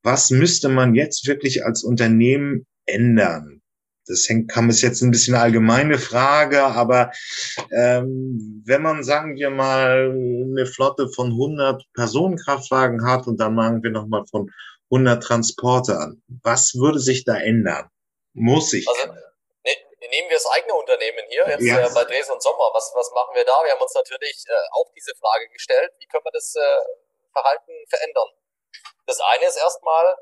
Was müsste man jetzt wirklich als Unternehmen ändern? Das hängt, kam es jetzt ein bisschen eine allgemeine Frage, aber ähm, wenn man, sagen wir mal, eine Flotte von 100 Personenkraftwagen hat und dann machen wir nochmal von 100 Transporte an, was würde sich da ändern? Muss sich also, ne, nehmen wir das eigene Unternehmen hier, jetzt ja. äh, bei Dres und Sommer, was, was machen wir da? Wir haben uns natürlich äh, auch diese Frage gestellt, wie können wir das äh, Verhalten verändern? Das eine ist erstmal,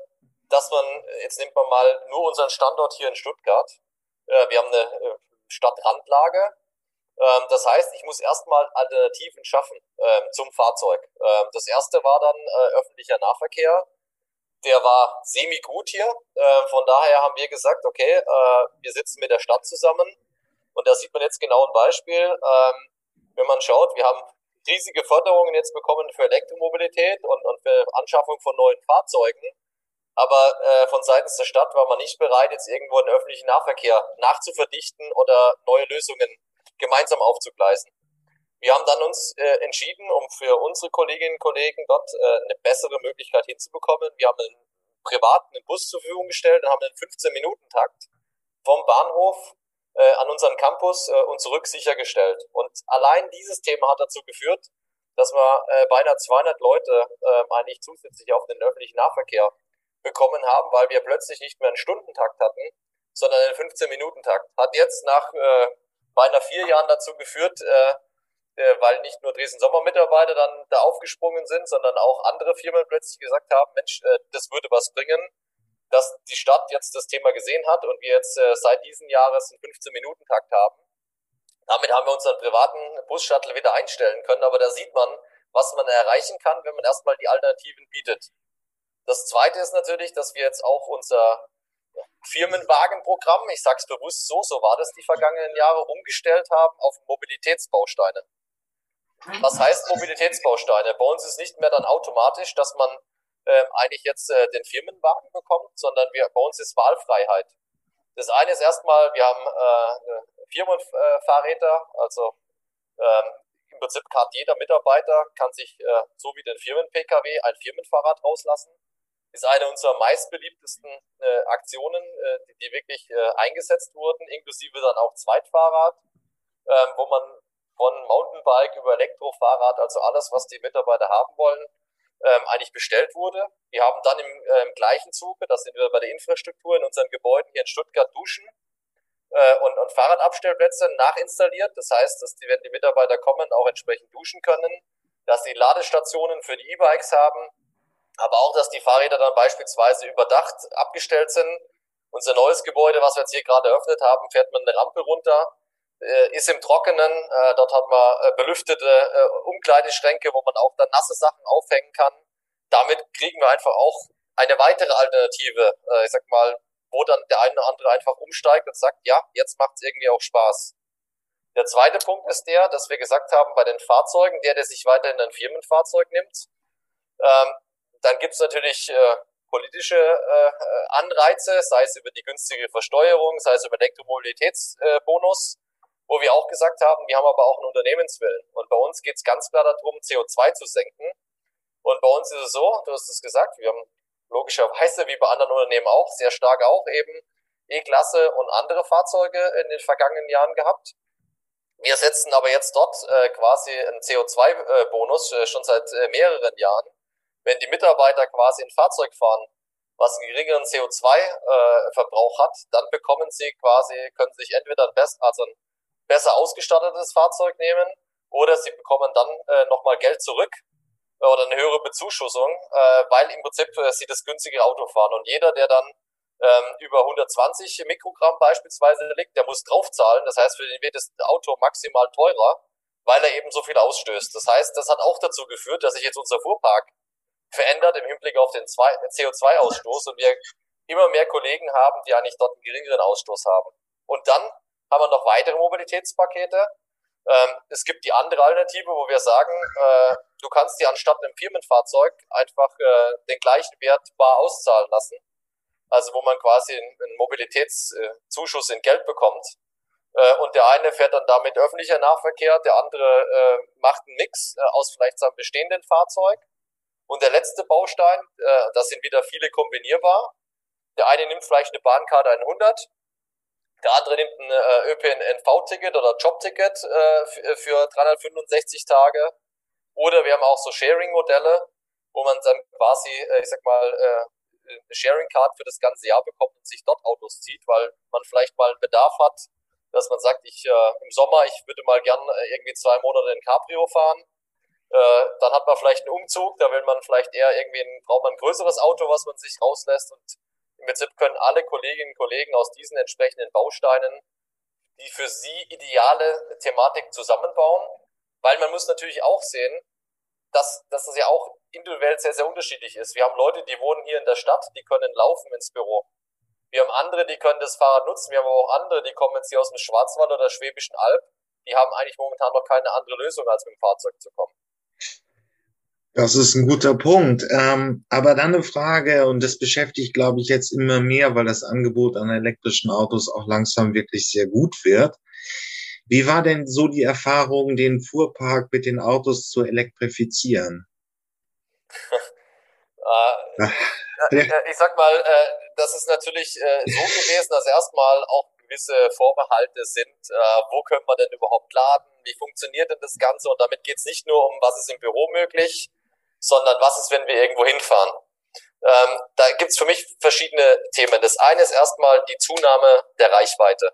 dass man, jetzt nimmt man mal nur unseren Standort hier in Stuttgart. Äh, wir haben eine äh, Stadtrandlage. Ähm, das heißt, ich muss erstmal Alternativen schaffen ähm, zum Fahrzeug. Ähm, das erste war dann äh, öffentlicher Nahverkehr. Der war semi gut hier. Äh, von daher haben wir gesagt, okay, äh, wir sitzen mit der Stadt zusammen. Und da sieht man jetzt genau ein Beispiel. Wenn man schaut, wir haben riesige Förderungen jetzt bekommen für Elektromobilität und, und für Anschaffung von neuen Fahrzeugen. Aber äh, von seitens der Stadt war man nicht bereit, jetzt irgendwo den öffentlichen Nahverkehr nachzuverdichten oder neue Lösungen gemeinsam aufzugleisen. Wir haben dann uns äh, entschieden, um für unsere Kolleginnen und Kollegen dort äh, eine bessere Möglichkeit hinzubekommen. Wir haben einen privaten Bus zur Verfügung gestellt und haben einen 15-Minuten-Takt vom Bahnhof äh, an unseren Campus äh, und zurück sichergestellt. Und allein dieses Thema hat dazu geführt, dass wir äh, beinahe 200 Leute äh, eigentlich zusätzlich auf den öffentlichen Nahverkehr bekommen haben, weil wir plötzlich nicht mehr einen Stundentakt hatten, sondern einen 15-Minuten-Takt. Hat jetzt nach äh, beinahe vier Jahren dazu geführt, äh, äh, weil nicht nur Dresden-Sommer-Mitarbeiter dann da aufgesprungen sind, sondern auch andere Firmen plötzlich gesagt haben, Mensch, äh, das würde was bringen, dass die Stadt jetzt das Thema gesehen hat und wir jetzt äh, seit diesen Jahres einen 15-Minuten-Takt haben. Damit haben wir unseren privaten Bus-Shuttle wieder einstellen können, aber da sieht man, was man erreichen kann, wenn man erstmal die Alternativen bietet. Das zweite ist natürlich, dass wir jetzt auch unser Firmenwagenprogramm, ich sage es bewusst so, so war das die vergangenen Jahre, umgestellt haben auf Mobilitätsbausteine. Was heißt Mobilitätsbausteine? Bei uns ist nicht mehr dann automatisch, dass man äh, eigentlich jetzt äh, den Firmenwagen bekommt, sondern wir, bei uns ist Wahlfreiheit. Das eine ist erstmal, wir haben äh, Firmenfahrräder, also ähm, im Prinzip kann jeder Mitarbeiter kann sich äh, so wie den Firmen-Pkw ein Firmenfahrrad rauslassen ist eine unserer meistbeliebtesten äh, Aktionen, äh, die, die wirklich äh, eingesetzt wurden, inklusive dann auch Zweitfahrrad, ähm, wo man von Mountainbike über Elektrofahrrad, also alles, was die Mitarbeiter haben wollen, ähm, eigentlich bestellt wurde. Wir haben dann im, äh, im gleichen Zuge, das sind wir bei der Infrastruktur in unseren Gebäuden hier in Stuttgart, Duschen äh, und, und Fahrradabstellplätze nachinstalliert. Das heißt, dass die, wenn die Mitarbeiter kommen, auch entsprechend duschen können, dass sie Ladestationen für die E-Bikes haben, aber auch, dass die Fahrräder dann beispielsweise überdacht abgestellt sind. Unser neues Gebäude, was wir jetzt hier gerade eröffnet haben, fährt man eine Rampe runter, ist im Trockenen. Äh, dort hat man äh, belüftete äh, Umkleideschränke, wo man auch dann nasse Sachen aufhängen kann. Damit kriegen wir einfach auch eine weitere Alternative, äh, ich sag mal, wo dann der eine oder andere einfach umsteigt und sagt, ja, jetzt macht es irgendwie auch Spaß. Der zweite Punkt ist der, dass wir gesagt haben, bei den Fahrzeugen, der, der sich weiterhin ein Firmenfahrzeug nimmt, ähm, dann gibt's natürlich äh, politische äh, Anreize, sei es über die günstige Versteuerung, sei es über Elektromobilitätsbonus, äh, wo wir auch gesagt haben, wir haben aber auch einen Unternehmenswillen. Und bei uns geht's ganz klar darum, CO2 zu senken. Und bei uns ist es so, du hast es gesagt, wir haben logischerweise, wie bei anderen Unternehmen auch, sehr stark auch eben E-Klasse und andere Fahrzeuge in den vergangenen Jahren gehabt. Wir setzen aber jetzt dort äh, quasi einen CO2-Bonus äh, schon seit äh, mehreren Jahren. Wenn die Mitarbeiter quasi ein Fahrzeug fahren, was einen geringeren CO2-Verbrauch äh, hat, dann bekommen sie quasi, können sich entweder ein, best, also ein besser ausgestattetes Fahrzeug nehmen oder sie bekommen dann äh, nochmal Geld zurück äh, oder eine höhere Bezuschussung, äh, weil im Prinzip äh, sie das günstige Auto fahren. Und jeder, der dann ähm, über 120 Mikrogramm beispielsweise liegt, der muss draufzahlen. Das heißt, für den wird das Auto maximal teurer, weil er eben so viel ausstößt. Das heißt, das hat auch dazu geführt, dass sich jetzt unser Fuhrpark verändert im Hinblick auf den CO2-Ausstoß und wir immer mehr Kollegen haben, die eigentlich dort einen geringeren Ausstoß haben. Und dann haben wir noch weitere Mobilitätspakete. Ähm, es gibt die andere Alternative, wo wir sagen, äh, du kannst dir anstatt einem Firmenfahrzeug einfach äh, den gleichen Wert bar auszahlen lassen. Also wo man quasi einen, Mobilitätszuschuss in Geld bekommt. Äh, und der eine fährt dann damit öffentlicher Nahverkehr, der andere äh, macht einen Mix äh, aus vielleicht seinem bestehenden Fahrzeug. Und der letzte Baustein, äh, das sind wieder viele kombinierbar. Der eine nimmt vielleicht eine Bahnkarte 100, der andere nimmt ein äh, ÖPNV-Ticket oder Jobticket äh, für 365 Tage. Oder wir haben auch so Sharing-Modelle, wo man dann quasi, äh, ich sag mal, äh, eine Sharing-Card für das ganze Jahr bekommt und sich dort Autos zieht, weil man vielleicht mal einen Bedarf hat, dass man sagt, ich äh, im Sommer, ich würde mal gern äh, irgendwie zwei Monate in Cabrio fahren. Äh, dann hat man vielleicht einen Umzug, da will man vielleicht eher irgendwie ein, braucht man ein größeres Auto, was man sich rauslässt und im Prinzip können alle Kolleginnen und Kollegen aus diesen entsprechenden Bausteinen die für sie ideale Thematik zusammenbauen, weil man muss natürlich auch sehen, dass, dass das ja auch individuell sehr, sehr unterschiedlich ist. Wir haben Leute, die wohnen hier in der Stadt, die können laufen ins Büro. Wir haben andere, die können das Fahrrad nutzen. Wir haben aber auch andere, die kommen jetzt hier aus dem Schwarzwald oder Schwäbischen Alb. Die haben eigentlich momentan noch keine andere Lösung, als mit dem Fahrzeug zu kommen. Das ist ein guter Punkt. Ähm, aber dann eine Frage, und das beschäftigt, glaube ich, jetzt immer mehr, weil das Angebot an elektrischen Autos auch langsam wirklich sehr gut wird. Wie war denn so die Erfahrung, den Fuhrpark mit den Autos zu elektrifizieren? äh, ich sag mal, äh, das ist natürlich äh, so gewesen, dass erstmal auch gewisse Vorbehalte sind. Äh, wo können wir denn überhaupt laden? Wie funktioniert denn das Ganze? Und damit geht es nicht nur um, was ist im Büro möglich, sondern was ist, wenn wir irgendwo hinfahren. Ähm, da gibt's für mich verschiedene Themen. Das eine ist erstmal die Zunahme der Reichweite.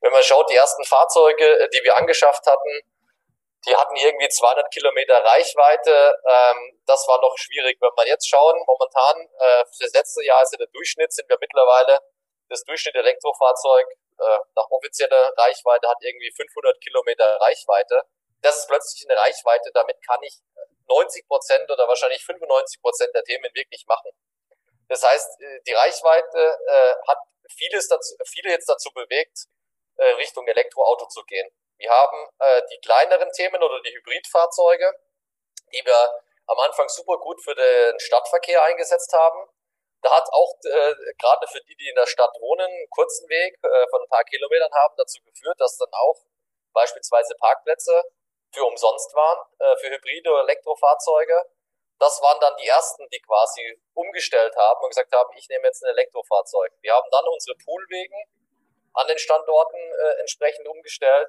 Wenn man schaut, die ersten Fahrzeuge, äh, die wir angeschafft hatten, die hatten irgendwie 200 Kilometer Reichweite. Ähm, das war noch schwierig. Wenn man jetzt schauen, momentan äh, für das letzte Jahr ist ja der Durchschnitt, sind wir mittlerweile das Durchschnitt Elektrofahrzeug äh, nach offizieller Reichweite hat irgendwie 500 Kilometer Reichweite. Das ist plötzlich eine Reichweite, damit kann ich 90 Prozent oder wahrscheinlich 95 Prozent der Themen wirklich machen. Das heißt, äh, die Reichweite äh, hat vieles dazu, viele jetzt dazu bewegt, äh, Richtung Elektroauto zu gehen. Wir haben äh, die kleineren Themen oder die Hybridfahrzeuge, die wir am Anfang super gut für den Stadtverkehr eingesetzt haben. Da hat auch äh, gerade für die, die in der Stadt wohnen, einen kurzen Weg äh, von ein paar Kilometern haben, dazu geführt, dass dann auch beispielsweise Parkplätze für umsonst waren, äh, für Hybride Elektrofahrzeuge. Das waren dann die ersten, die quasi umgestellt haben und gesagt haben, ich nehme jetzt ein Elektrofahrzeug. Wir haben dann unsere Poolwegen an den Standorten äh, entsprechend umgestellt.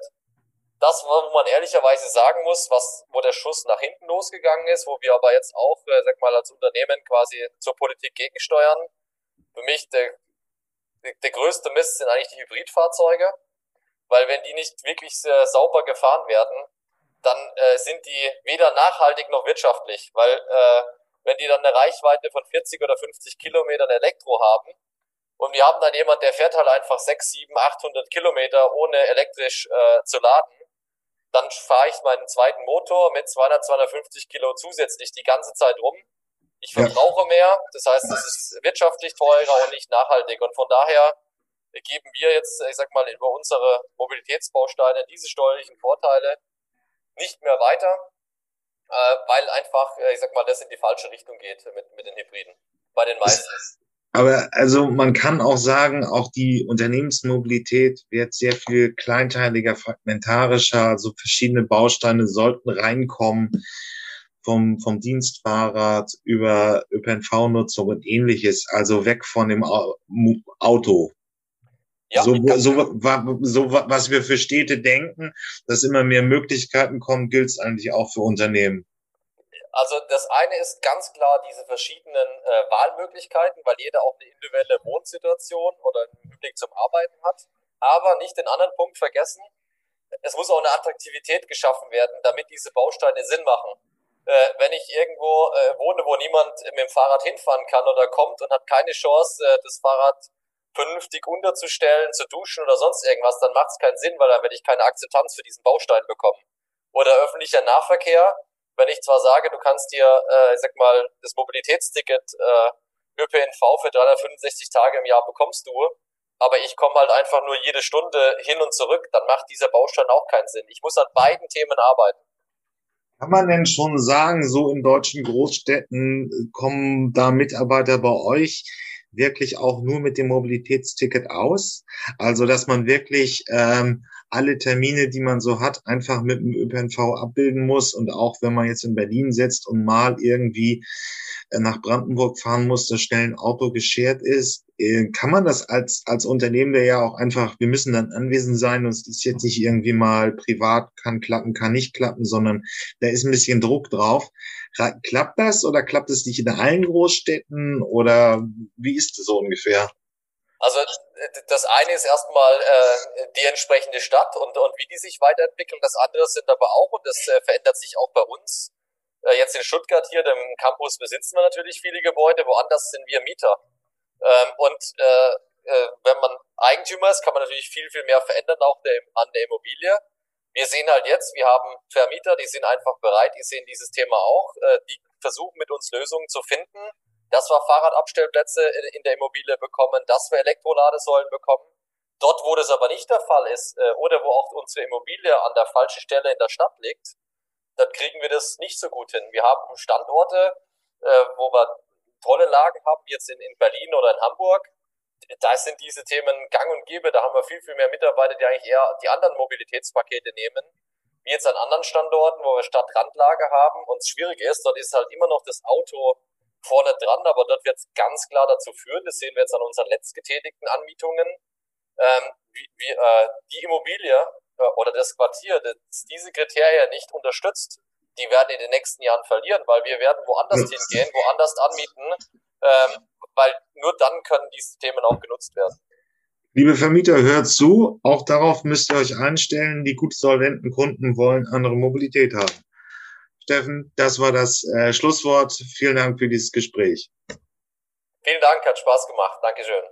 Das, wo man ehrlicherweise sagen muss, was, wo der Schuss nach hinten losgegangen ist, wo wir aber jetzt auch, äh, sag mal, als Unternehmen quasi zur Politik gegensteuern. Für mich der, der größte Mist sind eigentlich die Hybridfahrzeuge, weil wenn die nicht wirklich sehr sauber gefahren werden, dann äh, sind die weder nachhaltig noch wirtschaftlich, weil äh, wenn die dann eine Reichweite von 40 oder 50 Kilometern Elektro haben und wir haben dann jemand, der fährt halt einfach 6, 7, 800 Kilometer ohne elektrisch äh, zu laden, dann fahre ich meinen zweiten Motor mit 200, 250 Kilo zusätzlich die ganze Zeit rum. Ich verbrauche ja. mehr, das heißt, es ist wirtschaftlich teurer und nicht nachhaltig. Und von daher geben wir jetzt, ich sag mal, über unsere Mobilitätsbausteine diese steuerlichen Vorteile nicht mehr weiter, äh, weil einfach, äh, ich sag mal, das in die falsche Richtung geht mit, mit den Hybriden. Bei den meisten. Aber also man kann auch sagen, auch die Unternehmensmobilität wird sehr viel kleinteiliger, fragmentarischer. Also verschiedene Bausteine sollten reinkommen vom, vom Dienstfahrrad über ÖPNV-Nutzung und ähnliches. Also weg von dem Auto. Ja, so, so, so, was wir für Städte denken, dass immer mehr Möglichkeiten kommen, gilt es eigentlich auch für Unternehmen. Also das eine ist ganz klar diese verschiedenen äh, Wahlmöglichkeiten, weil jeder auch eine individuelle Wohnsituation oder einen Hinblick zum Arbeiten hat. Aber nicht den anderen Punkt vergessen, es muss auch eine Attraktivität geschaffen werden, damit diese Bausteine Sinn machen. Äh, wenn ich irgendwo äh, wohne, wo niemand mit dem Fahrrad hinfahren kann oder kommt und hat keine Chance, äh, das Fahrrad vernünftig unterzustellen, zu duschen oder sonst irgendwas, dann macht es keinen Sinn, weil dann werde ich keine Akzeptanz für diesen Baustein bekommen. Oder öffentlicher Nahverkehr, wenn ich zwar sage, du kannst dir, äh, ich sag mal, das Mobilitätsticket äh, ÖPNV für 365 Tage im Jahr bekommst du, aber ich komme halt einfach nur jede Stunde hin und zurück, dann macht dieser Baustein auch keinen Sinn. Ich muss an beiden Themen arbeiten. Kann man denn schon sagen, so in deutschen Großstädten kommen da Mitarbeiter bei euch wirklich auch nur mit dem Mobilitätsticket aus? Also, dass man wirklich ähm, alle Termine, die man so hat, einfach mit dem ÖPNV abbilden muss. Und auch wenn man jetzt in Berlin sitzt und mal irgendwie äh, nach Brandenburg fahren muss, das schnell ein Auto geschert ist, äh, kann man das als, als Unternehmen, der ja auch einfach, wir müssen dann anwesend sein und es ist jetzt nicht irgendwie mal privat, kann klappen, kann nicht klappen, sondern da ist ein bisschen Druck drauf. Klappt das oder klappt es nicht in allen Großstädten oder wie ist es so ungefähr? Also das eine ist erstmal äh, die entsprechende Stadt und, und wie die sich weiterentwickeln. Das andere sind aber auch, und das äh, verändert sich auch bei uns, äh, jetzt in Stuttgart hier, dem Campus, besitzen wir natürlich viele Gebäude, woanders sind wir Mieter. Ähm, und äh, äh, wenn man Eigentümer ist, kann man natürlich viel, viel mehr verändern auch der, an der Immobilie. Wir sehen halt jetzt, wir haben Vermieter, die sind einfach bereit, die sehen dieses Thema auch, äh, die versuchen mit uns Lösungen zu finden, dass wir Fahrradabstellplätze in, der Immobilie bekommen, dass wir Elektroladesäulen bekommen. Dort, wo das aber nicht der Fall ist, äh, oder wo auch unsere Immobilie an der falschen Stelle in der Stadt liegt, dann kriegen wir das nicht so gut hin. Wir haben Standorte, äh, wo wir tolle Lagen haben, jetzt in Berlin oder in Hamburg, da sind diese Themen gang und gäbe. Da haben wir viel, viel mehr Mitarbeiter, die eigentlich eher die anderen Mobilitätspakete nehmen. Wie jetzt an anderen Standorten, wo wir Stadtrandlage haben und es schwierig ist, dort ist halt immer noch das Auto vorne dran, aber dort wird es ganz klar dazu führen, das sehen wir jetzt an unseren letztgetätigten Anmietungen, ähm, wie, wie äh, die Immobilie äh, oder das Quartier, das diese Kriterien nicht unterstützt, die werden in den nächsten Jahren verlieren, weil wir werden woanders hingehen, woanders anmieten, ähm, weil nur dann können diese Themen auch genutzt werden. Liebe Vermieter, hört zu, auch darauf müsst ihr euch einstellen, die gut solventen Kunden wollen andere Mobilität haben. Steffen, das war das äh, Schlusswort. Vielen Dank für dieses Gespräch. Vielen Dank, hat Spaß gemacht. Dankeschön.